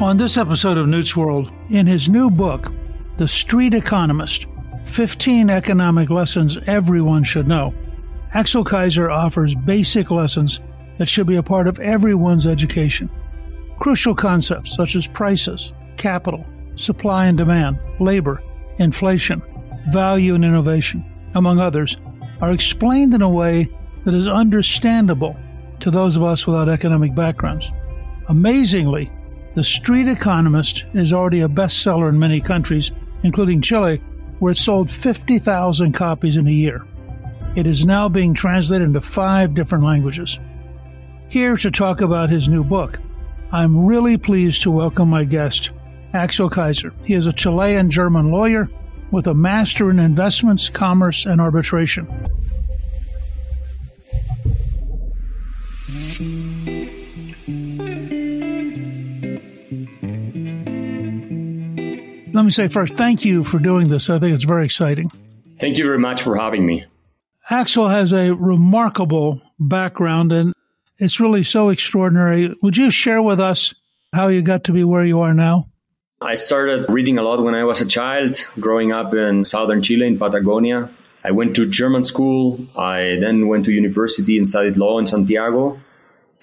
On this episode of Newt's World, in his new book, The Street Economist 15 Economic Lessons Everyone Should Know, Axel Kaiser offers basic lessons that should be a part of everyone's education. Crucial concepts such as prices, capital, supply and demand, labor, inflation, value and innovation, among others, are explained in a way that is understandable to those of us without economic backgrounds. Amazingly, the Street Economist is already a bestseller in many countries, including Chile, where it sold 50,000 copies in a year. It is now being translated into five different languages. Here to talk about his new book, I'm really pleased to welcome my guest, Axel Kaiser. He is a Chilean German lawyer with a master in investments, commerce, and arbitration. Let me say first, thank you for doing this. I think it's very exciting. Thank you very much for having me. Axel has a remarkable background and it's really so extraordinary. Would you share with us how you got to be where you are now? I started reading a lot when I was a child, growing up in southern Chile in Patagonia. I went to German school. I then went to university and studied law in Santiago.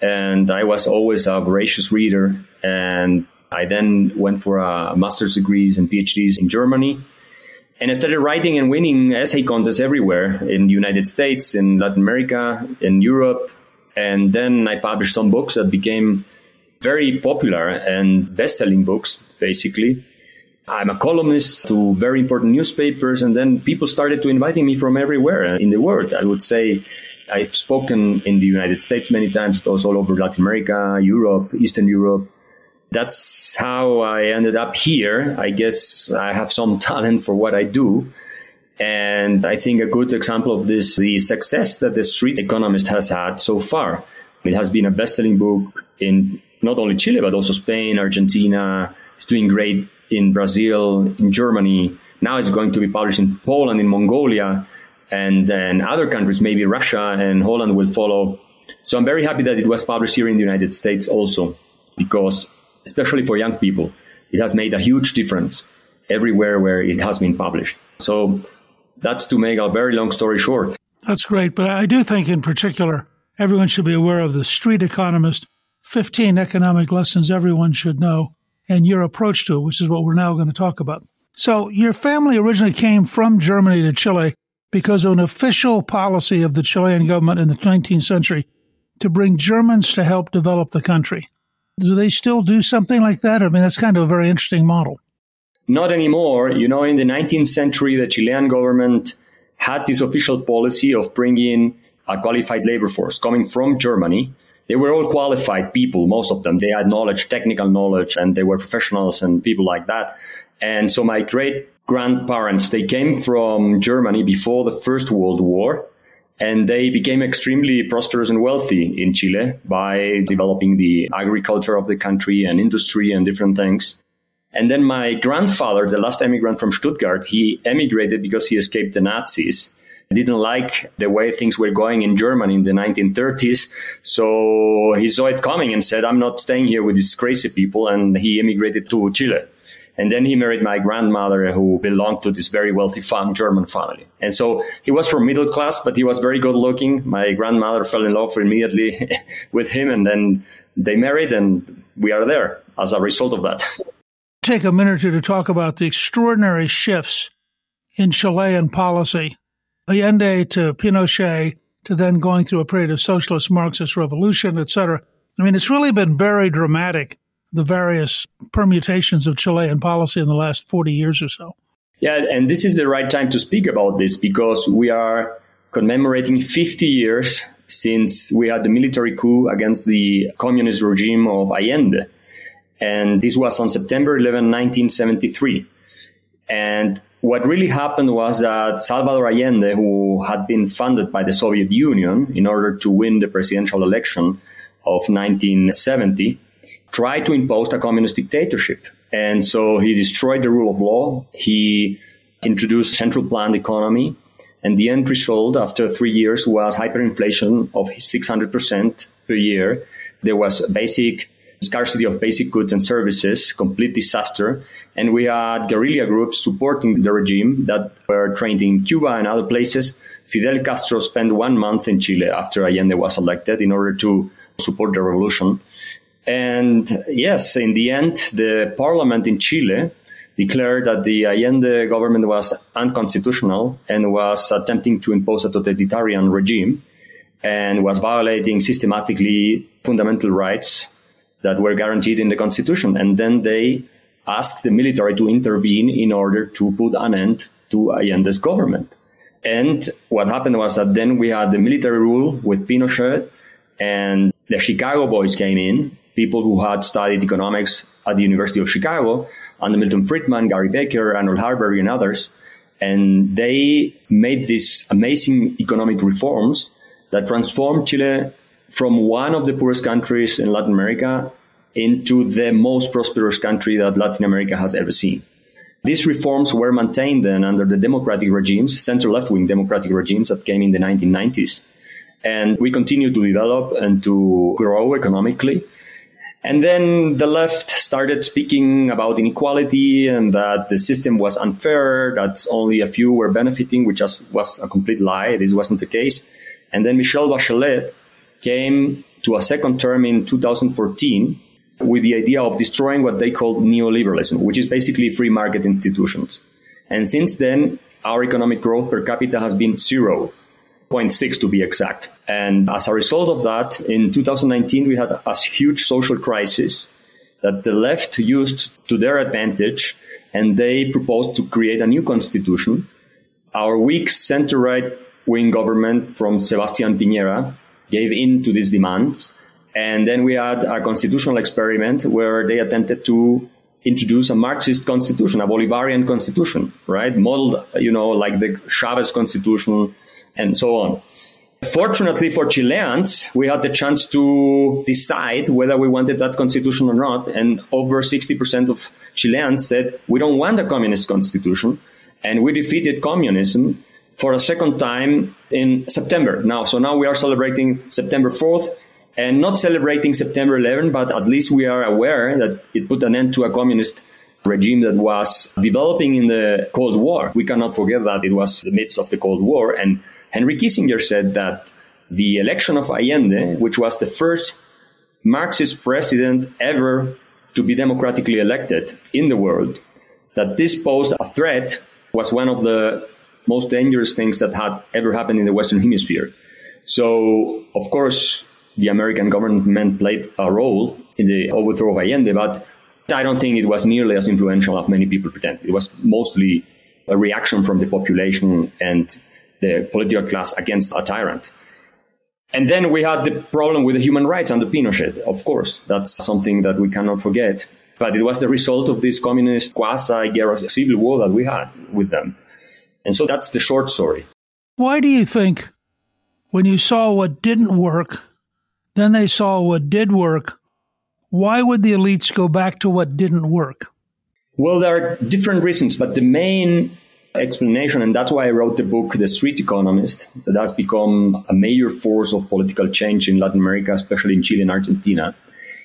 And I was always a voracious reader. And I then went for a master's degrees and PhDs in Germany. And I started writing and winning essay contests everywhere in the United States, in Latin America, in Europe. And then I published some books that became very popular and best-selling books, basically. I'm a columnist to very important newspapers, and then people started to inviting me from everywhere in the world. I would say I've spoken in the United States many times, also all over Latin America, Europe, Eastern Europe, that's how I ended up here. I guess I have some talent for what I do. And I think a good example of this, the success that the street economist has had so far. It has been a best-selling book in not only Chile, but also Spain, Argentina. It's doing great in Brazil, in Germany. Now it's going to be published in Poland, in Mongolia, and then other countries, maybe Russia and Holland will follow. So I'm very happy that it was published here in the United States also, because especially for young people. It has made a huge difference everywhere where it has been published. So that's to make a very long story short. That's great. But I do think, in particular, everyone should be aware of the Street Economist 15 economic lessons everyone should know and your approach to it, which is what we're now going to talk about. So, your family originally came from Germany to Chile because of an official policy of the Chilean government in the 19th century to bring Germans to help develop the country. Do they still do something like that? I mean, that's kind of a very interesting model. Not anymore. You know, in the 19th century, the Chilean government had this official policy of bringing a qualified labor force coming from Germany. They were all qualified people, most of them. They had knowledge, technical knowledge, and they were professionals and people like that. And so my great grandparents, they came from Germany before the First World War and they became extremely prosperous and wealthy in Chile by developing the agriculture of the country and industry and different things. And then my grandfather, the last immigrant from Stuttgart, he emigrated because he escaped the Nazis. Didn't like the way things were going in Germany in the 1930s. So he saw it coming and said, I'm not staying here with these crazy people. And he immigrated to Chile. And then he married my grandmother, who belonged to this very wealthy farm, German family. And so he was from middle class, but he was very good looking. My grandmother fell in love immediately with him, and then they married, and we are there as a result of that. Take a minute or two to talk about the extraordinary shifts in Chilean policy. Allende to Pinochet to then going through a period of socialist Marxist revolution, etc. I mean, it's really been very dramatic the various permutations of Chilean policy in the last 40 years or so. Yeah, and this is the right time to speak about this because we are commemorating 50 years since we had the military coup against the communist regime of Allende. And this was on September 11, 1973. And what really happened was that Salvador Allende, who had been funded by the Soviet Union in order to win the presidential election of 1970, tried to impose a communist dictatorship. And so he destroyed the rule of law. He introduced central planned economy. And the end result after three years was hyperinflation of 600% per year. There was basic scarcity of basic goods and services, complete disaster. And we had guerrilla groups supporting the regime that were trained in Cuba and other places. Fidel Castro spent one month in Chile after Allende was elected in order to support the revolution. And yes, in the end, the parliament in Chile declared that the Allende government was unconstitutional and was attempting to impose a totalitarian regime and was violating systematically fundamental rights that were guaranteed in the constitution. And then they asked the military to intervene in order to put an end to Allende's government. And what happened was that then we had the military rule with Pinochet and the Chicago boys came in, people who had studied economics at the University of Chicago, under Milton Friedman, Gary Becker, Arnold Harberger, and others. And they made these amazing economic reforms that transformed Chile from one of the poorest countries in Latin America into the most prosperous country that Latin America has ever seen. These reforms were maintained then under the democratic regimes, center left wing democratic regimes that came in the 1990s. And we continue to develop and to grow economically. And then the left started speaking about inequality and that the system was unfair, that only a few were benefiting, which was a complete lie. This wasn't the case. And then Michelle Bachelet came to a second term in 2014 with the idea of destroying what they called neoliberalism, which is basically free market institutions. And since then, our economic growth per capita has been 0.6 to be exact. And as a result of that, in 2019, we had a huge social crisis that the left used to their advantage, and they proposed to create a new constitution. Our weak center right wing government from Sebastián Piñera gave in to these demands. And then we had a constitutional experiment where they attempted to introduce a Marxist constitution, a Bolivarian constitution, right? Modeled, you know, like the Chavez constitution and so on. Fortunately for Chileans, we had the chance to decide whether we wanted that constitution or not. And over 60% of Chileans said, we don't want a communist constitution. And we defeated communism for a second time in September now. So now we are celebrating September 4th and not celebrating September 11, but at least we are aware that it put an end to a communist regime that was developing in the Cold War. We cannot forget that it was the midst of the Cold War. And Henry Kissinger said that the election of Allende, which was the first Marxist president ever to be democratically elected in the world, that this posed a threat was one of the most dangerous things that had ever happened in the Western Hemisphere. So, of course, the American government played a role in the overthrow of Allende, but I don't think it was nearly as influential as many people pretend. It was mostly a reaction from the population and the political class against a tyrant. And then we had the problem with the human rights under Pinochet, of course. That's something that we cannot forget. But it was the result of this communist quasi-guerra civil war that we had with them. And so that's the short story. Why do you think when you saw what didn't work, then they saw what did work, why would the elites go back to what didn't work? Well, there are different reasons, but the main explanation, and that's why I wrote the book, The Street Economist, that has become a major force of political change in Latin America, especially in Chile and Argentina,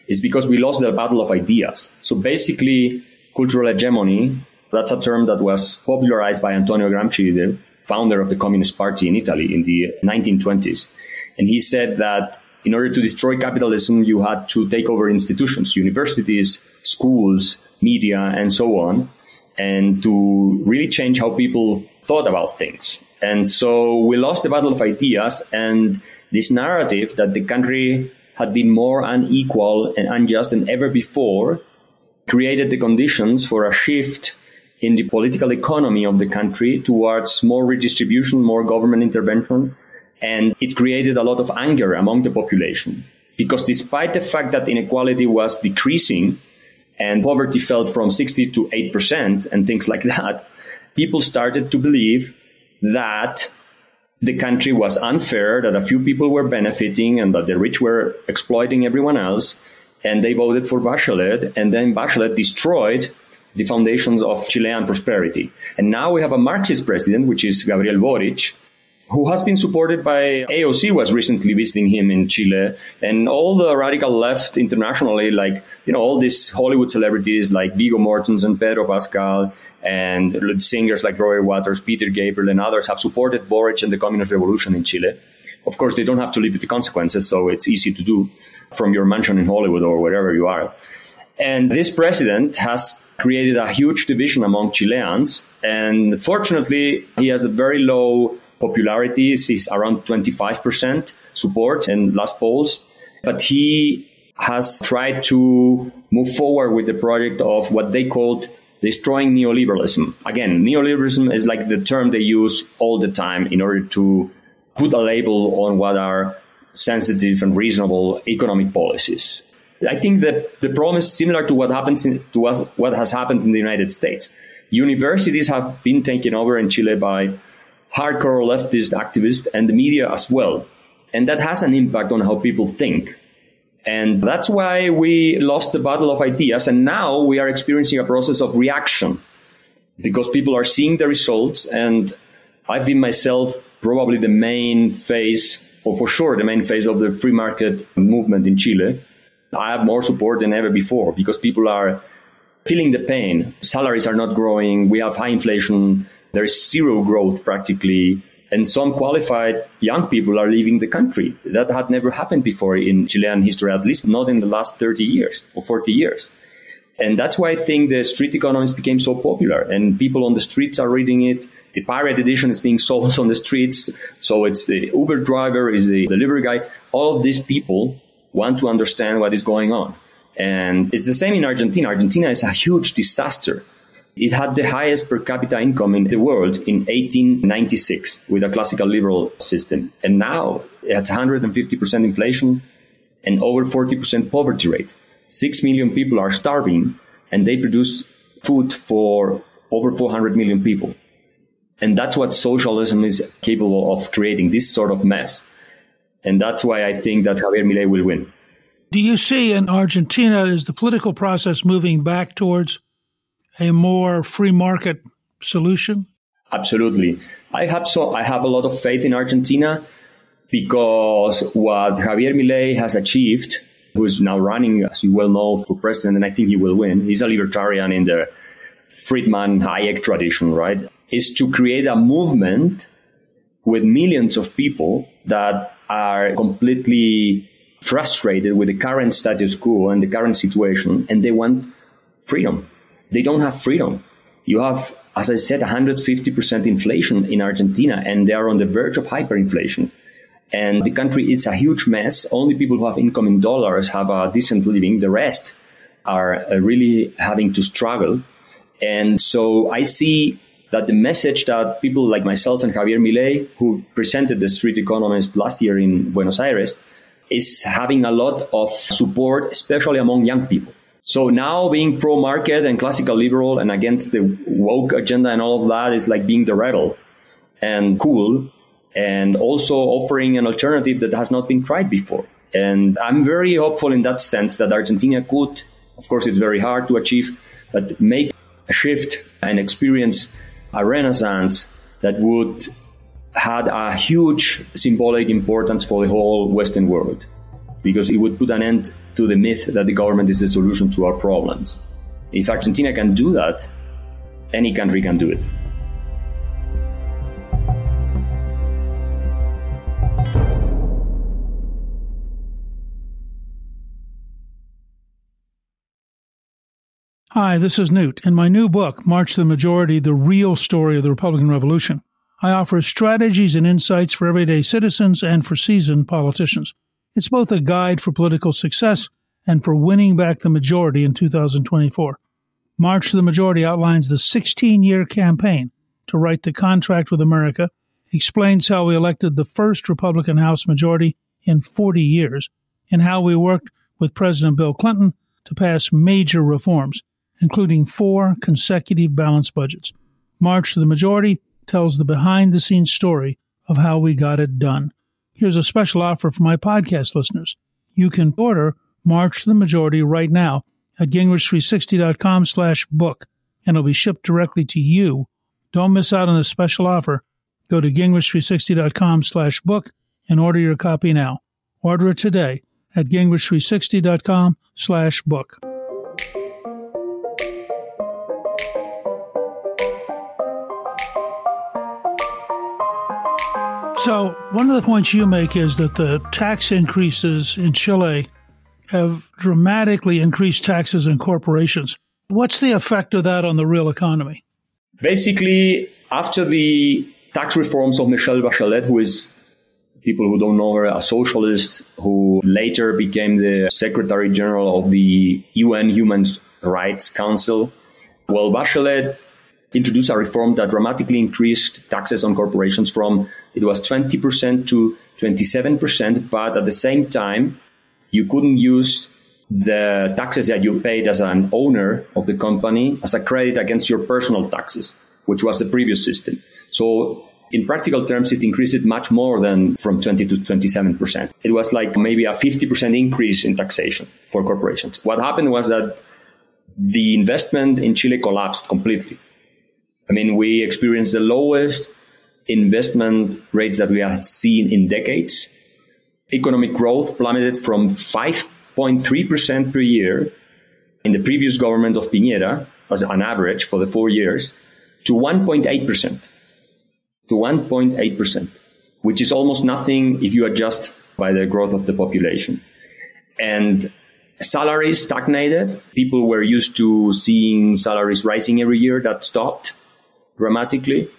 is because we lost the battle of ideas. So basically, cultural hegemony that's a term that was popularized by Antonio Gramsci, the founder of the Communist Party in Italy in the 1920s. And he said that in order to destroy capitalism, you had to take over institutions, universities, schools, media, and so on, and to really change how people thought about things. And so we lost the battle of ideas and this narrative that the country had been more unequal and unjust than ever before created the conditions for a shift in the political economy of the country towards more redistribution, more government intervention. And it created a lot of anger among the population. Because despite the fact that inequality was decreasing and poverty fell from 60 to 8% and things like that, people started to believe that the country was unfair, that a few people were benefiting and that the rich were exploiting everyone else. And they voted for Bachelet. And then Bachelet destroyed the foundations of Chilean prosperity. And now we have a Marxist president, which is Gabriel Boric, who has been supported by AOC was recently visiting him in Chile and all the radical left internationally like you know all these Hollywood celebrities like Viggo Mortensen and Pedro Pascal and singers like Roger Waters Peter Gabriel and others have supported Boric and the communist revolution in Chile. Of course they don't have to live with the consequences so it's easy to do from your mansion in Hollywood or wherever you are. And this president has created a huge division among Chileans and fortunately he has a very low popularity is around 25% support in last polls. But he has tried to move forward with the project of what they called destroying neoliberalism. Again, neoliberalism is like the term they use all the time in order to put a label on what are sensitive and reasonable economic policies. I think that the problem is similar to what happens in, to us, what has happened in the United States. Universities have been taken over in Chile by hardcore leftist activists and the media as well. And that has an impact on how people think. And that's why we lost the battle of ideas. And now we are experiencing a process of reaction because people are seeing the results. And I've been myself probably the main face, or for sure, the main face of the free market movement in Chile. I have more support than ever before because people are feeling the pain. Salaries are not growing. We have high inflation. There is zero growth practically. And some qualified young people are leaving the country. That had never happened before in Chilean history, at least not in the last 30 years or 40 years. And that's why I think the street economist became so popular and people on the streets are reading it. The pirate edition is being sold on the streets. So it's the Uber driver, is the delivery guy. All of these people want to understand what is going on. And it's the same in Argentina. Argentina is a huge disaster it had the highest per capita income in the world in 1896 with a classical liberal system. And now it has 150% inflation and over 40% poverty rate. Six million people are starving and they produce food for over 400 million people. And that's what socialism is capable of creating, this sort of mess. And that's why I think that Javier Milei will win. Do you see in Argentina, is the political process moving back towards a more free market solution? Absolutely. I have so I have a lot of faith in Argentina because what Javier Milei has achieved, who's now running, as you well know, for president, and I think he will win. He's a libertarian in the Friedman Hayek tradition, right? Is to create a movement with millions of people that are completely frustrated with the current status quo and the current situation, and they want freedom they don't have freedom. You have, as I said, 150% inflation in Argentina, and they are on the verge of hyperinflation. And the country is a huge mess. Only people who have income in dollars have a decent living. The rest are uh, really having to struggle. And so I see that the message that people like myself and Javier Milei, who presented the Street Economist last year in Buenos Aires, is having a lot of support, especially among young people. So now being pro market and classical liberal and against the woke agenda and all of that is like being the rebel and cool and also offering an alternative that has not been tried before. And I'm very hopeful in that sense that Argentina could, of course, it's very hard to achieve, but make a shift and experience a renaissance that would had a huge symbolic importance for the whole Western world because it would put an end to the myth that the government is the solution to our problems. If Argentina can do that, any country can do it. Hi, this is Newt. In my new book, March the Majority The Real Story of the Republican Revolution, I offer strategies and insights for everyday citizens and for seasoned politicians. It's both a guide for political success and for winning back the majority in 2024. March to the Majority outlines the 16 year campaign to write the contract with America, explains how we elected the first Republican House majority in 40 years, and how we worked with President Bill Clinton to pass major reforms, including four consecutive balanced budgets. March to the Majority tells the behind the scenes story of how we got it done. Here's a special offer for my podcast listeners. You can order March the Majority right now at gingrich360.com slash book, and it'll be shipped directly to you. Don't miss out on this special offer. Go to gingrich360.com slash book and order your copy now. Order it today at gingrich360.com slash book. So, one of the points you make is that the tax increases in Chile have dramatically increased taxes on corporations. What's the effect of that on the real economy? Basically, after the tax reforms of Michelle Bachelet, who is people who don't know her, a socialist who later became the Secretary General of the UN Human Rights Council. Well, Bachelet introduced a reform that dramatically increased taxes on corporations from it was 20% to 27%, but at the same time, you couldn't use the taxes that you paid as an owner of the company as a credit against your personal taxes, which was the previous system. So in practical terms, it increased it much more than from 20 to 27%. It was like maybe a 50% increase in taxation for corporations. What happened was that the investment in Chile collapsed completely. I mean, we experienced the lowest investment rates that we had seen in decades. Economic growth plummeted from 5.3% per year in the previous government of Piñera, as an average for the four years, to 1.8% to 1.8%, which is almost nothing if you adjust by the growth of the population. And salaries stagnated. People were used to seeing salaries rising every year. That stopped dramatically.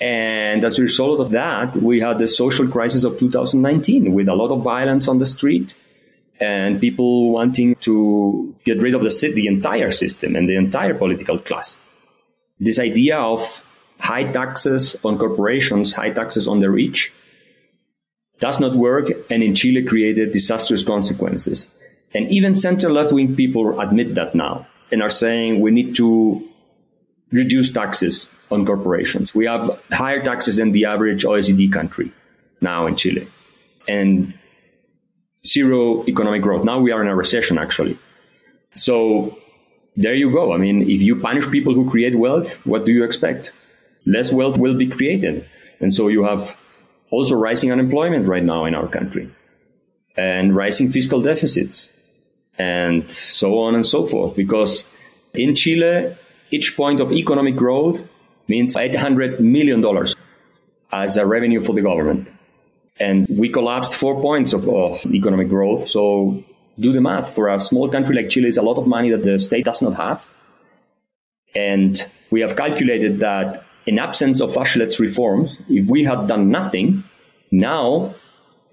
And as a result of that, we had the social crisis of 2019 with a lot of violence on the street and people wanting to get rid of the, the entire system and the entire political class. This idea of high taxes on corporations, high taxes on the rich, does not work and in Chile created disastrous consequences. And even center left wing people admit that now and are saying we need to reduce taxes on corporations. We have higher taxes than the average OECD country now in Chile and zero economic growth. Now we are in a recession actually. So there you go. I mean, if you punish people who create wealth, what do you expect? less wealth will be created. And so you have also rising unemployment right now in our country and rising fiscal deficits and so on and so forth. Because in Chile, each point of economic growth means $800 million as a revenue for the government. And we collapsed four points of, of economic growth. So do the math. For a small country like Chile, it's a lot of money that the state does not have. And we have calculated that in absence of Bachelet's reforms, if we had done nothing, now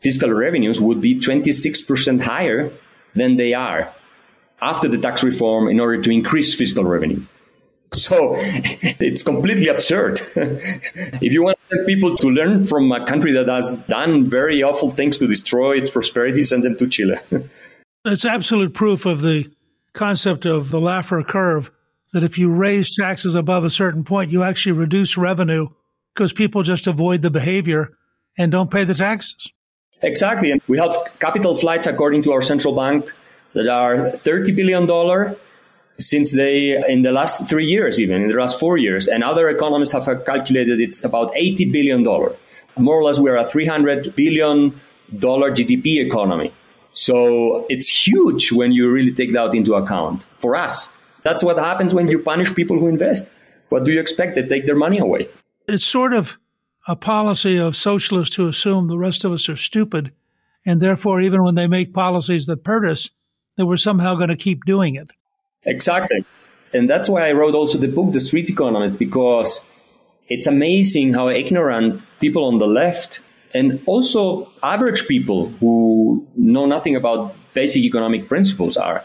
fiscal revenues would be 26% higher than they are after the tax reform in order to increase fiscal revenue. So it's completely absurd. if you want people to learn from a country that has done very awful things to destroy its prosperity, send them to Chile. it's absolute proof of the concept of the Laffer curve that if you raise taxes above a certain point, you actually reduce revenue because people just avoid the behavior and don't pay the taxes. Exactly. And we have capital flights, according to our central bank, that are $30 billion since they, in the last three years, even in the last four years. And other economists have calculated it's about $80 billion. More or less, we're a $300 billion GDP economy. So it's huge when you really take that into account for us. That's what happens when you punish people who invest. What do you expect? They take their money away. It's sort of a policy of socialists to assume the rest of us are stupid. And therefore, even when they make policies that hurt us, that we're somehow going to keep doing it. Exactly. And that's why I wrote also the book, The Street Economist, because it's amazing how ignorant people on the left and also average people who know nothing about basic economic principles are.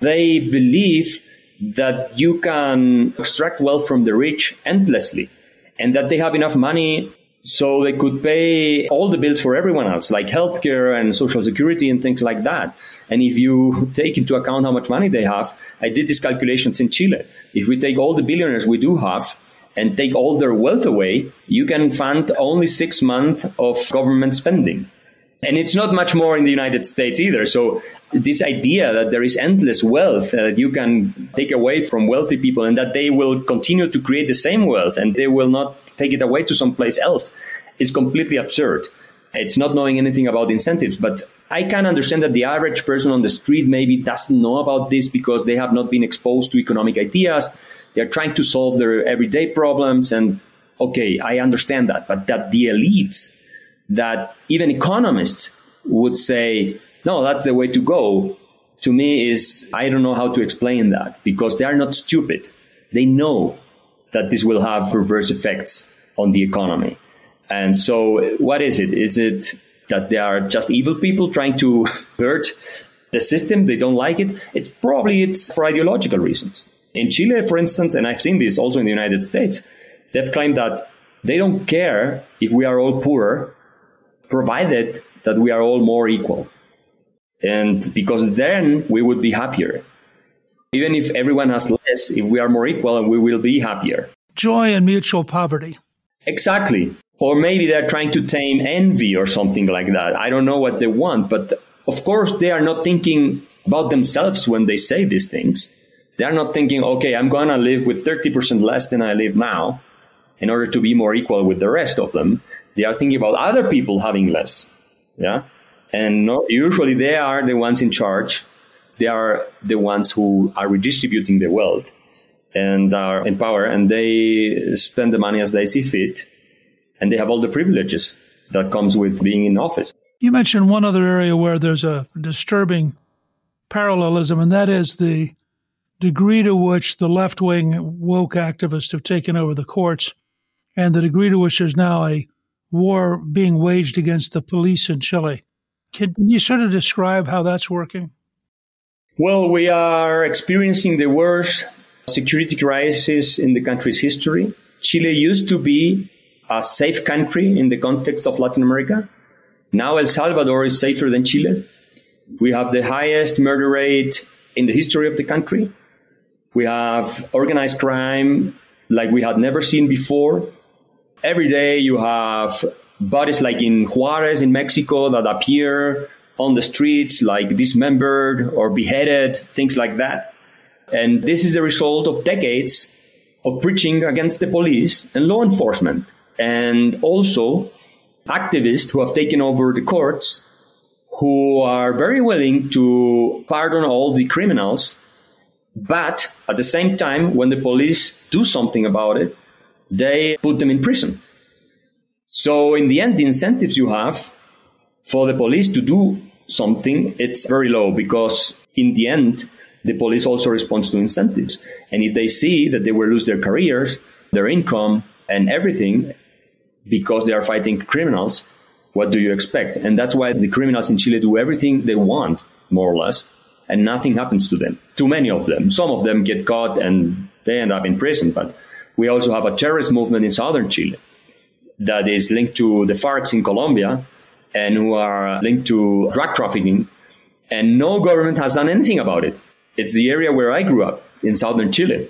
They believe that you can extract wealth from the rich endlessly and that they have enough money so they could pay all the bills for everyone else, like healthcare and social security and things like that. And if you take into account how much money they have, I did these calculations in Chile. If we take all the billionaires we do have and take all their wealth away, you can fund only six months of government spending. And it's not much more in the United States either. So this idea that there is endless wealth uh, that you can take away from wealthy people and that they will continue to create the same wealth and they will not take it away to someplace else is completely absurd. It's not knowing anything about incentives, but I can understand that the average person on the street maybe doesn't know about this because they have not been exposed to economic ideas. They're trying to solve their everyday problems. And okay, I understand that, but that the elites, that even economists would say, no, that's the way to go, to me is, I don't know how to explain that because they are not stupid. They know that this will have reverse effects on the economy. And so what is it? Is it that they are just evil people trying to hurt the system? They don't like it. It's probably it's for ideological reasons. In Chile, for instance, and I've seen this also in the United States, they've claimed that they don't care if we are all poor, provided that we are all more equal. And because then we would be happier. Even if everyone has less, if we are more equal, we will be happier. Joy and mutual poverty. Exactly. Or maybe they're trying to tame envy or something like that. I don't know what they want, but of course they are not thinking about themselves when they say these things. They are not thinking, okay, I'm going to live with 30% less than I live now in order to be more equal with the rest of them. They are thinking about other people having less. Yeah. And no, usually they are the ones in charge. They are the ones who are redistributing the wealth and are in power and they spend the money as they see fit and they have all the privileges that comes with being in office. You mentioned one other area where there's a disturbing parallelism, and that is the degree to which the left wing woke activists have taken over the courts, and the degree to which there's now a war being waged against the police in Chile. Can you sort of describe how that's working? Well, we are experiencing the worst security crisis in the country's history. Chile used to be a safe country in the context of Latin America. Now El Salvador is safer than Chile. We have the highest murder rate in the history of the country. We have organized crime like we had never seen before. Every day you have bodies like in Juarez in Mexico that appear on the streets like dismembered or beheaded, things like that. And this is the result of decades of preaching against the police and law enforcement and also activists who have taken over the courts who are very willing to pardon all the criminals. But at the same time, when the police do something about it, they put them in prison. So in the end, the incentives you have for the police to do something, it's very low because in the end, the police also responds to incentives. And if they see that they will lose their careers, their income, and everything, because they are fighting criminals, what do you expect? And that's why the criminals in Chile do everything they want, more or less, and nothing happens to them. Too many of them. Some of them get caught and they end up in prison. But we also have a terrorist movement in southern Chile that is linked to the FARC in Colombia and who are linked to drug trafficking. And no government has done anything about it. It's the area where I grew up in southern Chile.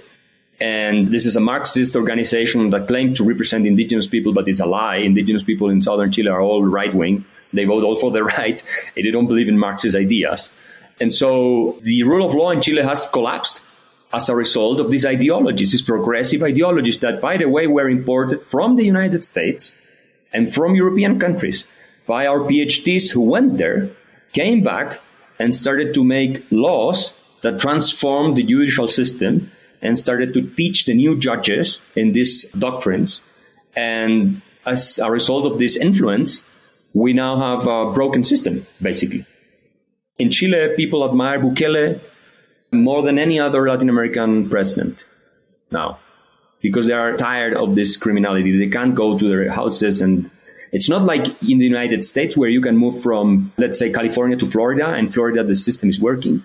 And this is a Marxist organization that claimed to represent indigenous people, but it's a lie. Indigenous people in southern Chile are all right wing. They vote all for the right. They don't believe in Marxist ideas. And so the rule of law in Chile has collapsed as a result of these ideologies, these progressive ideologies that, by the way, were imported from the United States and from European countries by our PhDs who went there, came back, and started to make laws that transformed the judicial system and started to teach the new judges in these doctrines. And as a result of this influence, we now have a broken system, basically. In Chile, people admire Bukele more than any other Latin American president now because they are tired of this criminality. They can't go to their houses and it's not like in the United States where you can move from, let's say, California to Florida and Florida, the system is working.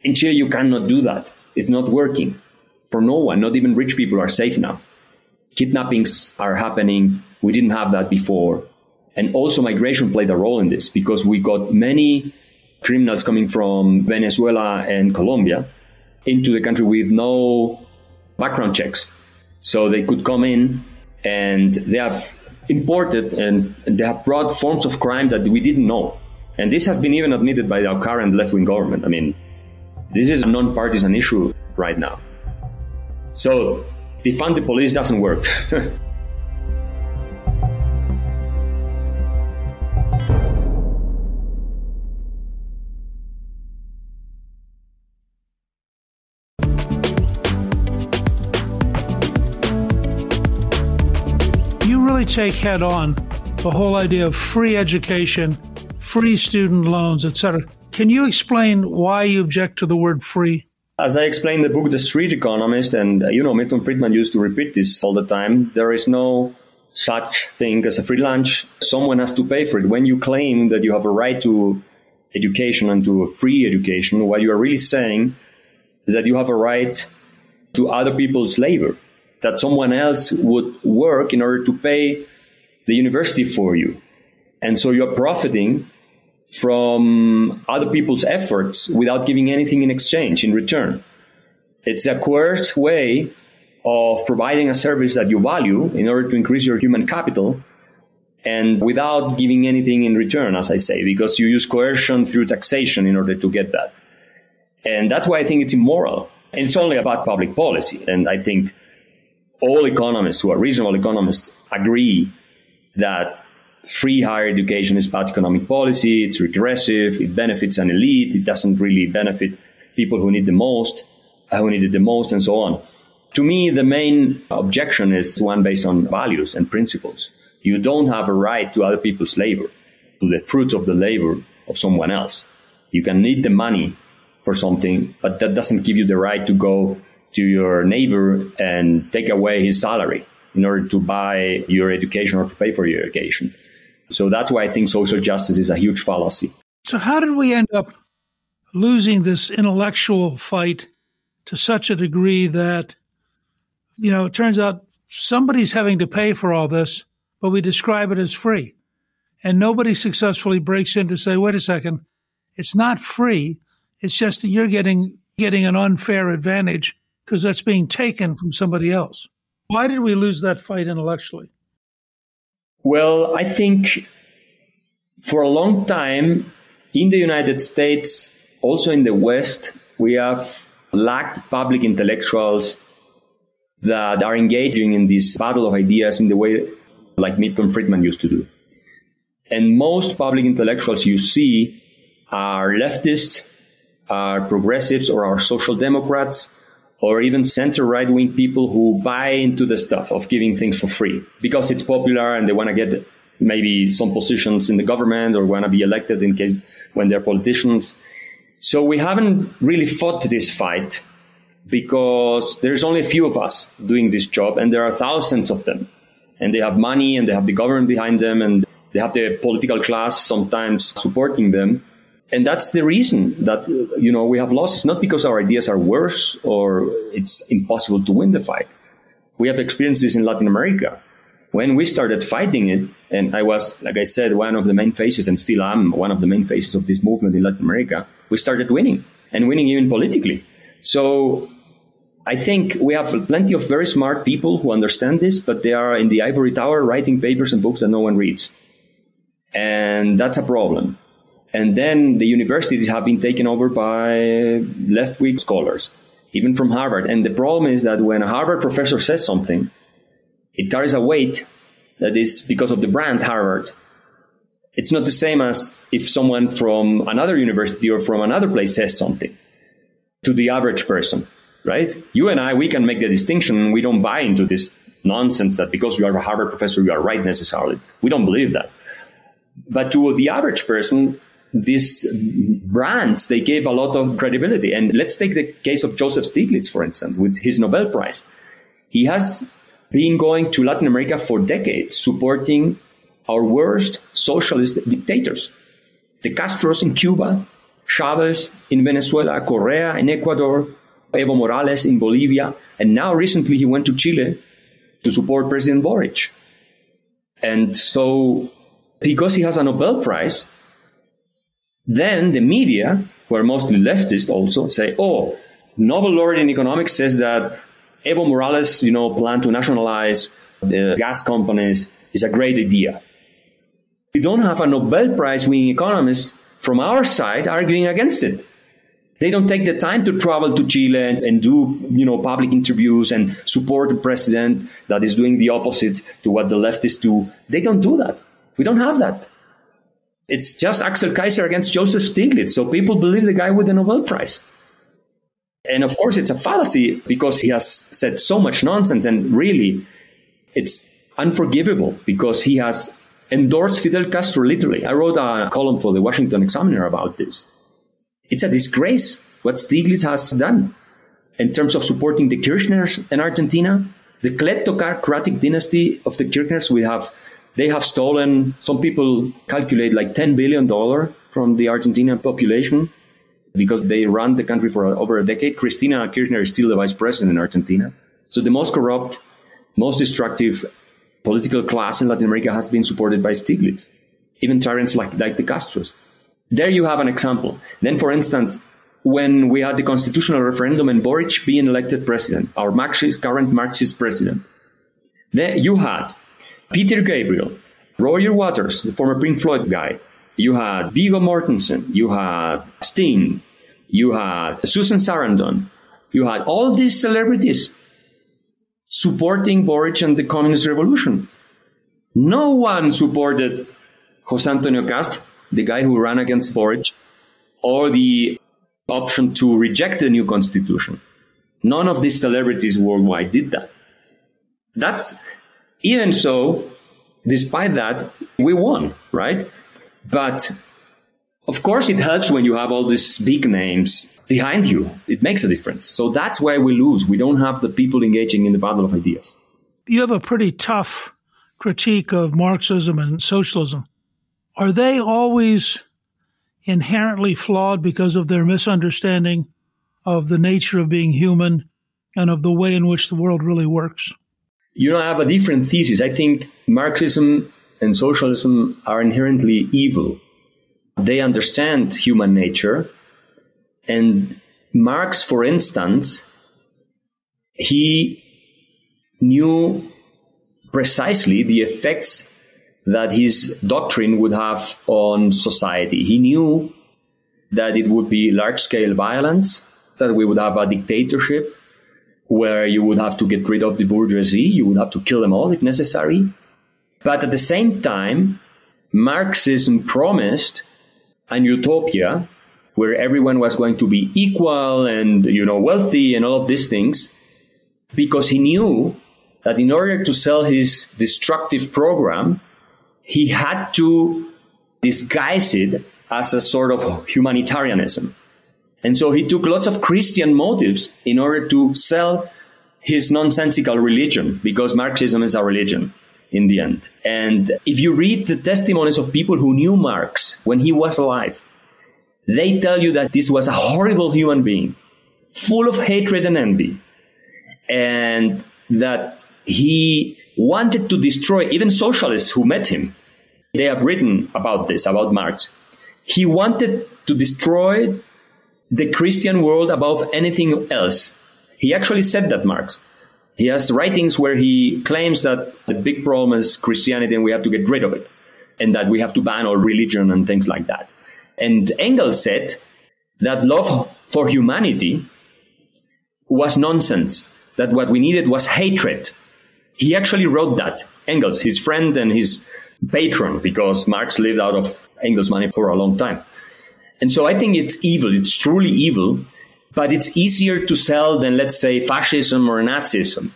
In Chile, you cannot do that. It's not working for no one. Not even rich people are safe now. Kidnappings are happening. We didn't have that before. And also migration played a role in this because we got many criminals coming from Venezuela and Colombia into the country with no background checks. So they could come in and they have imported and they have brought forms of crime that we didn't know. And this has been even admitted by our current left wing government. I mean, this is a non partisan issue right now. So, defund the police doesn't work. take head on the whole idea of free education, free student loans, etc. Can you explain why you object to the word free? As I explained in the book The Street Economist, and uh, you know, Milton Friedman used to repeat this all the time, there is no such thing as a free lunch. Someone has to pay for it. When you claim that you have a right to education and to a free education, what you are really saying is that you have a right to other people's labor that someone else would work in order to pay the university for you. And so you're profiting from other people's efforts without giving anything in exchange, in return. It's a coerced way of providing a service that you value in order to increase your human capital and without giving anything in return, as I say, because you use coercion through taxation in order to get that. And that's why I think it's immoral. And it's only about public policy. And I think all economists who are reasonable economists agree that free higher education is bad economic policy, it's regressive, it benefits an elite, it doesn't really benefit people who need the most, uh, who need it the most, and so on. To me, the main objection is one based on values and principles. You don't have a right to other people's labor, to the fruits of the labor of someone else. You can need the money for something, but that doesn't give you the right to go to your neighbor and take away his salary in order to buy your education or to pay for your education. So that's why I think social justice is a huge fallacy. So, how did we end up losing this intellectual fight to such a degree that, you know, it turns out somebody's having to pay for all this, but we describe it as free. And nobody successfully breaks in to say, wait a second, it's not free. It's just that you're getting, getting an unfair advantage because that's being taken from somebody else. Why did we lose that fight intellectually? Well, I think for a long time in the United States, also in the West, we have lacked public intellectuals that are engaging in this battle of ideas in the way like Milton Friedman used to do. And most public intellectuals you see are leftists, are progressives, or are social democrats or even center right wing people who buy into the stuff of giving things for free because it's popular and they want to get maybe some positions in the government or want to be elected in case when they're politicians. So we haven't really fought this fight because there's only a few of us doing this job and there are thousands of them and they have money and they have the government behind them and they have the political class sometimes supporting them and that's the reason that you know we have lost. It's not because our ideas are worse or it's impossible to win the fight. We have experienced this in Latin America. When we started fighting it, and I was, like I said, one of the main faces, and still am one of the main faces of this movement in Latin America, we started winning, and winning even politically. So I think we have plenty of very smart people who understand this, but they are in the ivory tower writing papers and books that no one reads. And that's a problem. And then the universities have been taken over by left wing scholars, even from Harvard. And the problem is that when a Harvard professor says something, it carries a weight that is because of the brand Harvard. It's not the same as if someone from another university or from another place says something to the average person, right? You and I, we can make the distinction. We don't buy into this nonsense that because you are a Harvard professor, you are right necessarily. We don't believe that. But to the average person, these brands they gave a lot of credibility. And let's take the case of joseph stiglitz for instance with his nobel prize. He has been going to latin america for decades supporting our worst socialist dictators. The castros in cuba chavez in venezuela correa in ecuador evo morales in bolivia and now recently he went to chile to support president boric. And so because he has a nobel prize then the media, who are mostly leftist also, say, oh, Nobel laureate in economics says that Evo Morales, you know, plan to nationalize the gas companies is a great idea. We don't have a Nobel Prize winning economist from our side arguing against it. They don't take the time to travel to Chile and, and, do, you know, public interviews and support the president that is doing the opposite to what the leftists do. They don't do that. We don't have that. It's just Axel Kaiser against Joseph Stiglitz. So people believe the guy with the Nobel Prize. And of course, it's a fallacy because he has said so much nonsense. And really, it's unforgivable because he has endorsed Fidel Castro literally. I wrote a column for the Washington Examiner about this. It's a disgrace what Stiglitz has done in terms of supporting the Kirchners in Argentina. The kleptocratic dynasty of the Kirchners, we have, they have stolen, some people calculate like $10 billion from the Argentinian population because they run the country for over a decade. Cristina Kirchner is still the vice president in Argentina. So the most corrupt, most destructive political class in Latin America has been supported by Stiglitz, even tyrants like, like the Castros. There you have an example. Then, for instance, when we had the constitutional referendum and Boric being elected president, our Marxist, current Marxist president, there you had Peter Gabriel, Roger Waters, the former Pink Floyd guy, you had Viggo Mortensen, you had Sting, you had Susan Sarandon, you had all these celebrities supporting Boric and the communist revolution. No one supported Jose Antonio Kast, the guy who ran against Boric, or the option to reject the new constitution. None of these celebrities worldwide did that. That's even so, despite that, we won, right? But of course, it helps when you have all these big names behind you. It makes a difference. So that's why we lose. We don't have the people engaging in the battle of ideas. You have a pretty tough critique of Marxism and socialism. Are they always inherently flawed because of their misunderstanding of the nature of being human and of the way in which the world really works? You know, I have a different thesis. I think Marxism and socialism are inherently evil. They understand human nature. And Marx, for instance, he knew precisely the effects that his doctrine would have on society. He knew that it would be large scale violence, that we would have a dictatorship where you would have to get rid of the bourgeoisie, you would have to kill them all if necessary. But at the same time, Marxism promised an utopia where everyone was going to be equal and you know wealthy and all of these things because he knew that in order to sell his destructive program he had to disguise it as a sort of humanitarianism and so he took lots of christian motives in order to sell his nonsensical religion because marxism is a religion in the end. And if you read the testimonies of people who knew Marx when he was alive, they tell you that this was a horrible human being, full of hatred and envy, and that he wanted to destroy even socialists who met him. They have written about this, about Marx. He wanted to destroy the Christian world above anything else. He actually said that, Marx. He has writings where he claims that the big problem is Christianity and we have to get rid of it, and that we have to ban all religion and things like that. And Engels said that love for humanity was nonsense, that what we needed was hatred. He actually wrote that. Engels, his friend and his patron, because Marx lived out of Engels' money for a long time. And so I think it's evil. It's truly evil but it's easier to sell than, let's say, fascism or Nazism.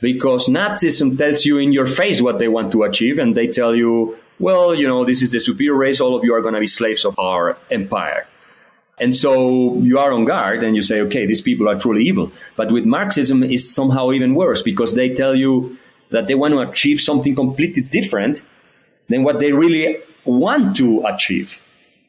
Because Nazism tells you in your face what they want to achieve, and they tell you, well, you know, this is the superior race, all of you are going to be slaves of our empire. And so you are on guard and you say, okay, these people are truly evil. But with Marxism, it's somehow even worse because they tell you that they want to achieve something completely different than what they really want to achieve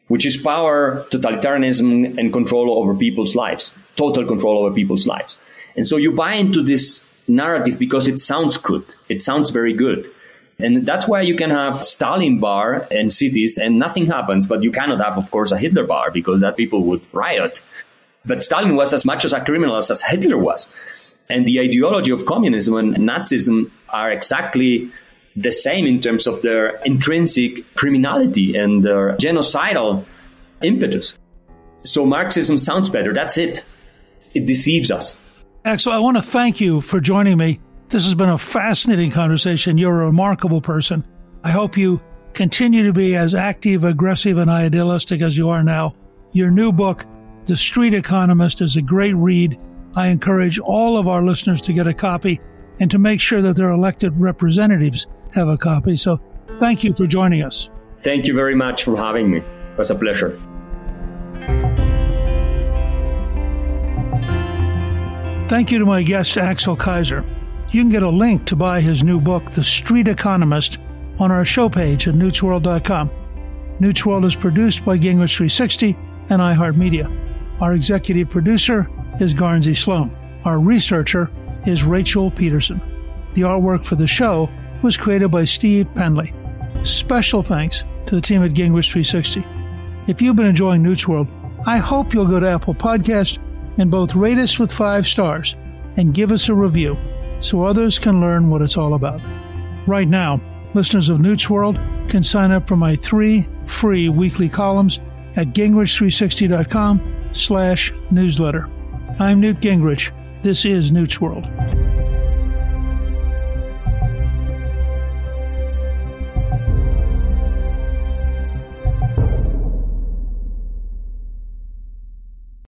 which is power, totalitarianism, and control over people's lives, total control over people's lives. And so you buy into this narrative because it sounds good. It sounds very good. And that's why you can have Stalin bar in cities and nothing happens, but you cannot have, of course, a Hitler bar because that people would riot. But Stalin was as much as a criminal as Hitler was. And the ideology of communism and Nazism are exactly the same in terms of their intrinsic criminality and their genocidal impetus. So Marxism sounds better. That's it. It deceives us. Axel, I want to thank you for joining me. This has been a fascinating conversation. You're a remarkable person. I hope you continue to be as active, aggressive, and idealistic as you are now. Your new book, The Street Economist, is a great read. I encourage all of our listeners to get a copy and to make sure that their elected representatives have a copy. So thank you for joining us. Thank you very much for having me. It was a pleasure. Thank you to my guest, Axel Kaiser. You can get a link to buy his new book, The Street Economist, on our show page at newtsworld.com. Newt's World is produced by Gingrich 360 and iHeartMedia. Our executive producer is Guernsey Sloan. Our researcher is Rachel Peterson. The artwork for the show was created by Steve Penley. Special thanks to the team at Gingrich 360. If you've been enjoying Newt's World, I hope you'll go to Apple Podcast and both rate us with five stars and give us a review so others can learn what it's all about. Right now, listeners of Newt's World can sign up for my three free weekly columns at gingrich360.com slash newsletter. I'm Newt Gingrich. This is Newt's World.